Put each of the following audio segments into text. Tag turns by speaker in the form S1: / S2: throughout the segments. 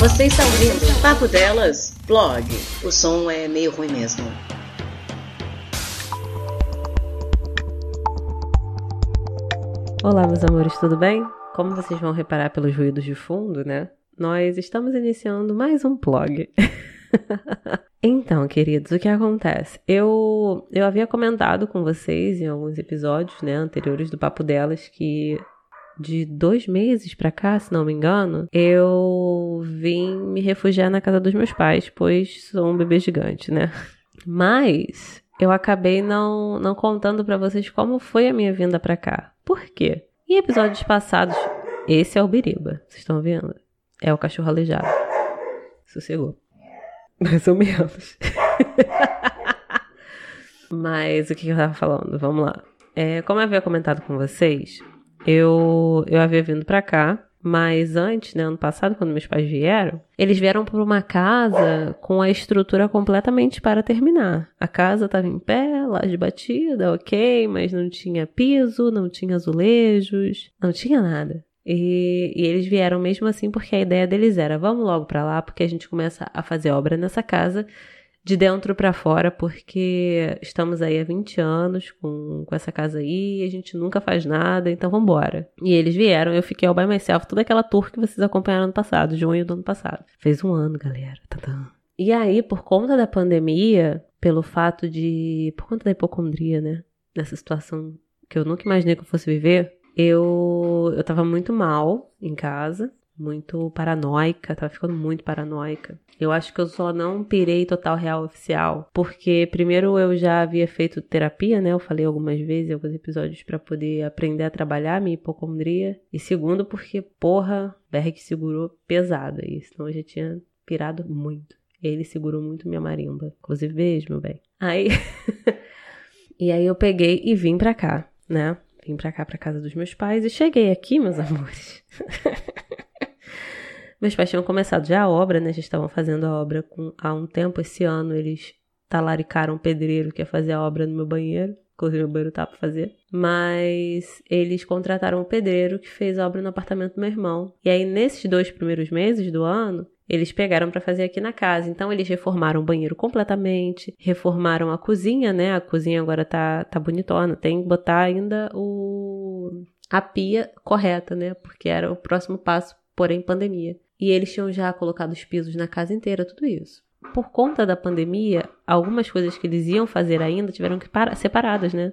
S1: Você está ouvindo Papo Delas Blog. O som é meio ruim mesmo.
S2: Olá, meus amores, tudo bem? Como vocês vão reparar pelos ruídos de fundo, né? Nós estamos iniciando mais um blog. então, queridos, o que acontece? Eu, eu havia comentado com vocês em alguns episódios né, anteriores do Papo Delas que de dois meses pra cá, se não me engano, eu vim me refugiar na casa dos meus pais, pois sou um bebê gigante, né? Mas eu acabei não, não contando para vocês como foi a minha vinda pra cá. Por quê? Em episódios passados, esse é o Biriba, vocês estão vendo? É o cachorro aleijado. Sossegou. Mais ou menos. Mas o que eu tava falando? Vamos lá. É, como eu havia comentado com vocês, eu, eu havia vindo para cá, mas antes, né, ano passado, quando meus pais vieram, eles vieram para uma casa com a estrutura completamente para terminar. A casa estava em pé, laje batida, ok, mas não tinha piso, não tinha azulejos, não tinha nada. E, e, eles vieram mesmo assim porque a ideia deles era: vamos logo para lá, porque a gente começa a fazer obra nessa casa de dentro para fora, porque estamos aí há 20 anos com, com essa casa aí, a gente nunca faz nada, então vamos embora. E eles vieram, eu fiquei all by myself, toda aquela tour que vocês acompanharam no passado, junho do ano passado. Fez um ano, galera. Tadã. E aí, por conta da pandemia, pelo fato de. por conta da hipocondria, né? Nessa situação que eu nunca imaginei que eu fosse viver, eu, eu tava muito mal em casa muito paranoica, tava ficando muito paranoica. Eu acho que eu só não pirei total real oficial, porque primeiro eu já havia feito terapia, né? Eu falei algumas vezes, alguns episódios, para poder aprender a trabalhar minha hipocondria. E segundo, porque, porra, Berg segurou pesado aí, senão eu já tinha pirado muito. Ele segurou muito minha marimba. Inclusive, beijo, meu bem. Aí. e aí eu peguei e vim pra cá, né? Vim pra cá, pra casa dos meus pais, e cheguei aqui, meus amores. Meus pais tinham começado já a obra, né? Já estavam fazendo a obra com, há um tempo. Esse ano eles talaricaram um pedreiro que ia fazer a obra no meu banheiro. Inclusive, meu banheiro tá pra fazer. Mas eles contrataram um pedreiro que fez a obra no apartamento do meu irmão. E aí, nesses dois primeiros meses do ano, eles pegaram para fazer aqui na casa. Então eles reformaram o banheiro completamente, reformaram a cozinha, né? A cozinha agora tá, tá bonitona. Tem que botar ainda o a pia correta, né? Porque era o próximo passo, porém pandemia e eles tinham já colocado os pisos na casa inteira, tudo isso. Por conta da pandemia, algumas coisas que eles iam fazer ainda tiveram que parar, ser paradas, né?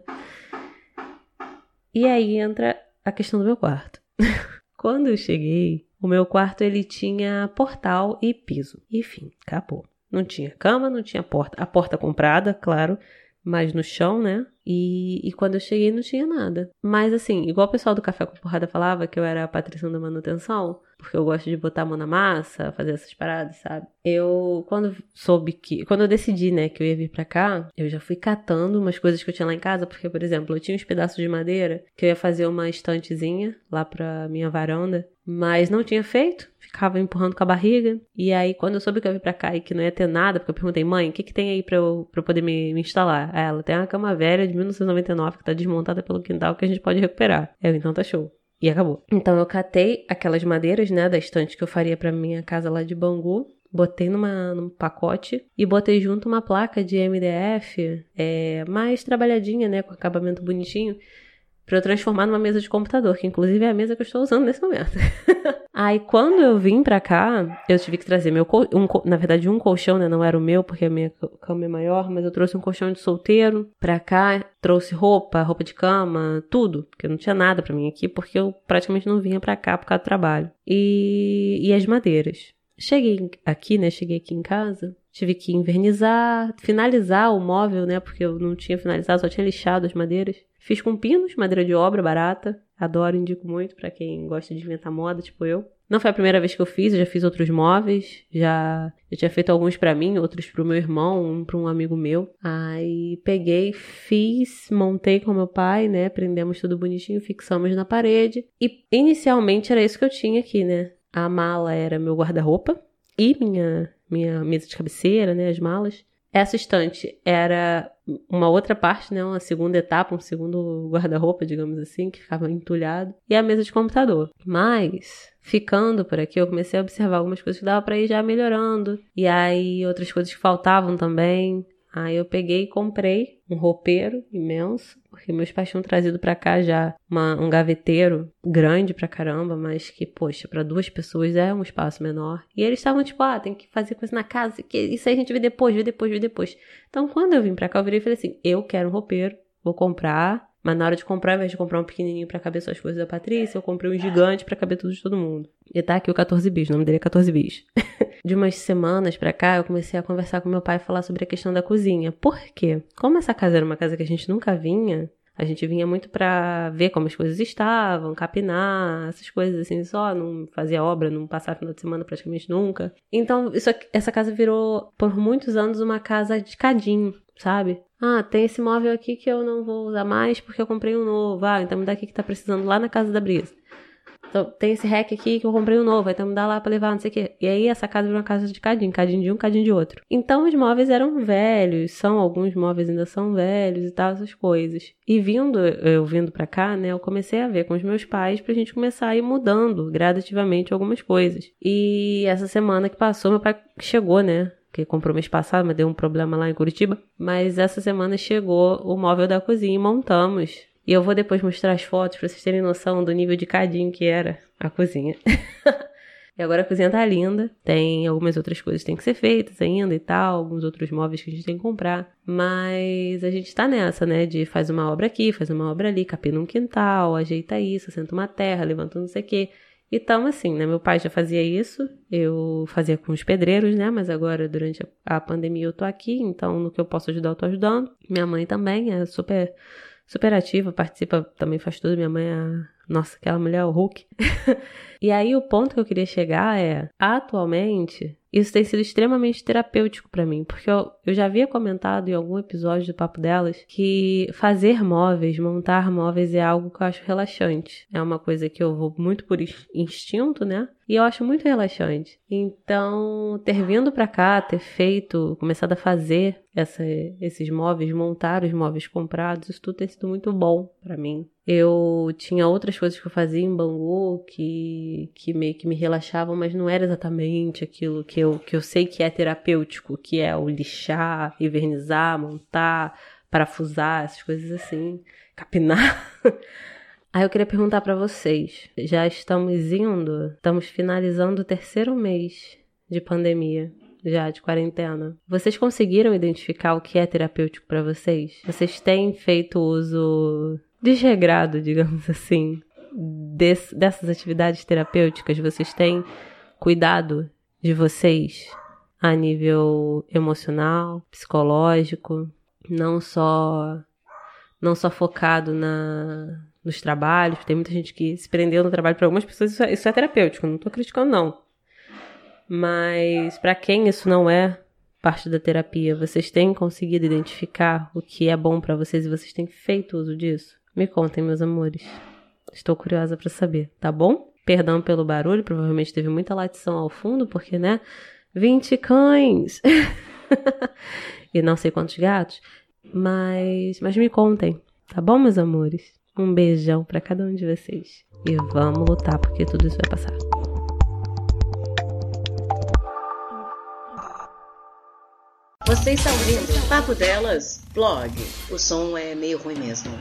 S2: E aí entra a questão do meu quarto. Quando eu cheguei, o meu quarto ele tinha portal e piso. Enfim, acabou. Não tinha cama, não tinha porta. A porta comprada, claro, mas no chão, né? E, e quando eu cheguei não tinha nada. Mas assim, igual o pessoal do Café com Porrada falava que eu era a Patrícia da manutenção, porque eu gosto de botar a mão na massa, fazer essas paradas, sabe? Eu, quando soube que. Quando eu decidi, né, que eu ia vir pra cá, eu já fui catando umas coisas que eu tinha lá em casa, porque, por exemplo, eu tinha uns pedaços de madeira que eu ia fazer uma estantezinha lá pra minha varanda, mas não tinha feito ficava empurrando com a barriga. E aí, quando eu soube que eu vim pra cá e que não ia ter nada, porque eu perguntei, mãe, o que, que tem aí pra eu, pra eu poder me, me instalar? Aí ela tem uma cama velha de 1999 que tá desmontada pelo quintal que a gente pode recuperar. Eu, então tá show. E acabou. Então eu catei aquelas madeiras, né, da estante que eu faria pra minha casa lá de Bangu. Botei numa, num pacote e botei junto uma placa de MDF é, mais trabalhadinha, né, com acabamento bonitinho para eu transformar numa mesa de computador, que inclusive é a mesa que eu estou usando nesse momento. Aí quando eu vim pra cá, eu tive que trazer meu um, na verdade um colchão, né, não era o meu porque a minha cama é maior, mas eu trouxe um colchão de solteiro pra cá, trouxe roupa, roupa de cama, tudo, porque não tinha nada para mim aqui, porque eu praticamente não vinha pra cá por causa do trabalho. E, e as madeiras. Cheguei aqui, né, cheguei aqui em casa, tive que invernizar, finalizar o móvel, né, porque eu não tinha finalizado, só tinha lixado as madeiras. Fiz com pinos, madeira de obra barata. Adoro, indico muito para quem gosta de inventar moda, tipo eu. Não foi a primeira vez que eu fiz, eu já fiz outros móveis, já eu tinha feito alguns para mim, outros pro meu irmão, um para um amigo meu. Aí peguei, fiz, montei com meu pai, né? Prendemos tudo bonitinho, fixamos na parede. E inicialmente era isso que eu tinha aqui, né? A mala era meu guarda-roupa e minha minha mesa de cabeceira, né, as malas Essa estante era uma outra parte, né? Uma segunda etapa, um segundo guarda-roupa, digamos assim, que ficava entulhado. E a mesa de computador. Mas, ficando por aqui, eu comecei a observar algumas coisas que dava para ir já melhorando. E aí, outras coisas que faltavam também. Aí eu peguei e comprei um roupeiro imenso, porque meus pais tinham trazido para cá já uma, um gaveteiro grande pra caramba, mas que, poxa, para duas pessoas é um espaço menor. E eles estavam tipo, ah, tem que fazer coisa na casa, que isso aí a gente vê depois, vê depois, vê depois. Então, quando eu vim pra cá, eu virei e falei assim: eu quero um roupeiro, vou comprar. Mas na hora de comprar, ao invés de comprar um pequenininho para caber só as coisas da Patrícia, eu comprei um gigante para caber tudo de todo mundo. E tá aqui o 14 bis, o nome dele é 14 bis. de umas semanas pra cá, eu comecei a conversar com meu pai e falar sobre a questão da cozinha. Por quê? Como essa casa era uma casa que a gente nunca vinha, a gente vinha muito para ver como as coisas estavam, capinar, essas coisas assim, só não fazia obra, não passava final de semana praticamente nunca. Então, isso, essa casa virou por muitos anos uma casa de cadinho, sabe? Ah, tem esse móvel aqui que eu não vou usar mais porque eu comprei um novo. Ah, então me dá aqui que tá precisando lá na casa da Brisa. Então, tem esse rack aqui que eu comprei um novo, então me dá lá pra levar, não sei o quê. E aí essa casa virou uma casa de cadinho, cadinho de um, cadinho de outro. Então os móveis eram velhos, são, alguns móveis ainda são velhos e tal, essas coisas. E vindo, eu vindo pra cá, né, eu comecei a ver com os meus pais pra gente começar a ir mudando gradativamente algumas coisas. E essa semana que passou, meu pai chegou, né, que comprou mês passado, mas deu um problema lá em Curitiba. Mas essa semana chegou o móvel da cozinha e montamos. E eu vou depois mostrar as fotos para vocês terem noção do nível de cadinho que era a cozinha. e agora a cozinha tá linda. Tem algumas outras coisas que tem que ser feitas ainda e tal, alguns outros móveis que a gente tem que comprar. Mas a gente tá nessa, né? De faz uma obra aqui, faz uma obra ali, capina um quintal, ajeita isso, senta uma terra, levanta não sei o quê. Então, assim, né? Meu pai já fazia isso, eu fazia com os pedreiros, né? Mas agora, durante a pandemia, eu tô aqui, então no que eu posso ajudar, eu tô ajudando. Minha mãe também é super super ativa, participa, também faz tudo. Minha mãe é. Nossa, aquela mulher é o Hulk. e aí o ponto que eu queria chegar é: atualmente, isso tem sido extremamente terapêutico para mim, porque eu, eu já havia comentado em algum episódio do Papo Delas que fazer móveis, montar móveis é algo que eu acho relaxante. É uma coisa que eu vou muito por instinto, né? E eu acho muito relaxante. Então, ter vindo para cá, ter feito, começado a fazer essa, esses móveis, montar os móveis comprados, isso tudo tem sido muito bom para mim. Eu tinha outras coisas que eu fazia em Bangu que, que meio que me relaxavam, mas não era exatamente aquilo que eu, que eu sei que é terapêutico, que é o lixar, invernizar, montar, parafusar, essas coisas assim, capinar. Aí eu queria perguntar para vocês, já estamos indo, estamos finalizando o terceiro mês de pandemia, já de quarentena. Vocês conseguiram identificar o que é terapêutico para vocês? Vocês têm feito uso desregrado, digamos assim, dessas atividades terapêuticas? Vocês têm cuidado de vocês a nível emocional, psicológico, não só não só focado na nos trabalhos, tem muita gente que se prendeu no trabalho. Para algumas pessoas isso é, isso é terapêutico, não estou criticando, não. Mas para quem isso não é parte da terapia, vocês têm conseguido identificar o que é bom para vocês e vocês têm feito uso disso? Me contem, meus amores. Estou curiosa para saber, tá bom? Perdão pelo barulho, provavelmente teve muita latição ao fundo, porque, né? 20 cães! e não sei quantos gatos. Mas, mas me contem, tá bom, meus amores? Um beijão para cada um de vocês. E vamos lutar porque tudo isso vai passar.
S1: Você está ouvindo Papo Delas, blog. O som é meio ruim mesmo.